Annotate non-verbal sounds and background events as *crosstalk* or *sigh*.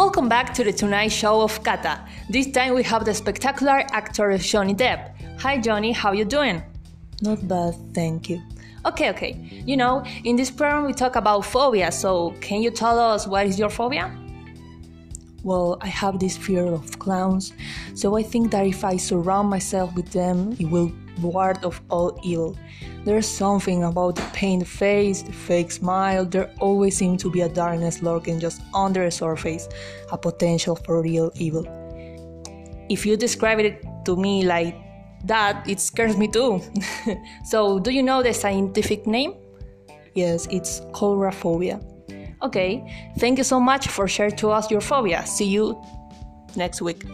Welcome back to the Tonight Show of Kata. This time we have the spectacular actor Johnny Depp. Hi Johnny, how you doing? Not bad, thank you. Okay, okay. You know, in this program we talk about phobia, so can you tell us what is your phobia? Well, I have this fear of clowns, so I think that if I surround myself with them, it will ward off all ill. There's something about the painted face, the fake smile, there always seems to be a darkness lurking just under the surface, a potential for real evil. If you describe it to me like that, it scares me too. *laughs* so, do you know the scientific name? Yes, it's coulrophobia. Okay, thank you so much for sharing to us your phobia. See you next week.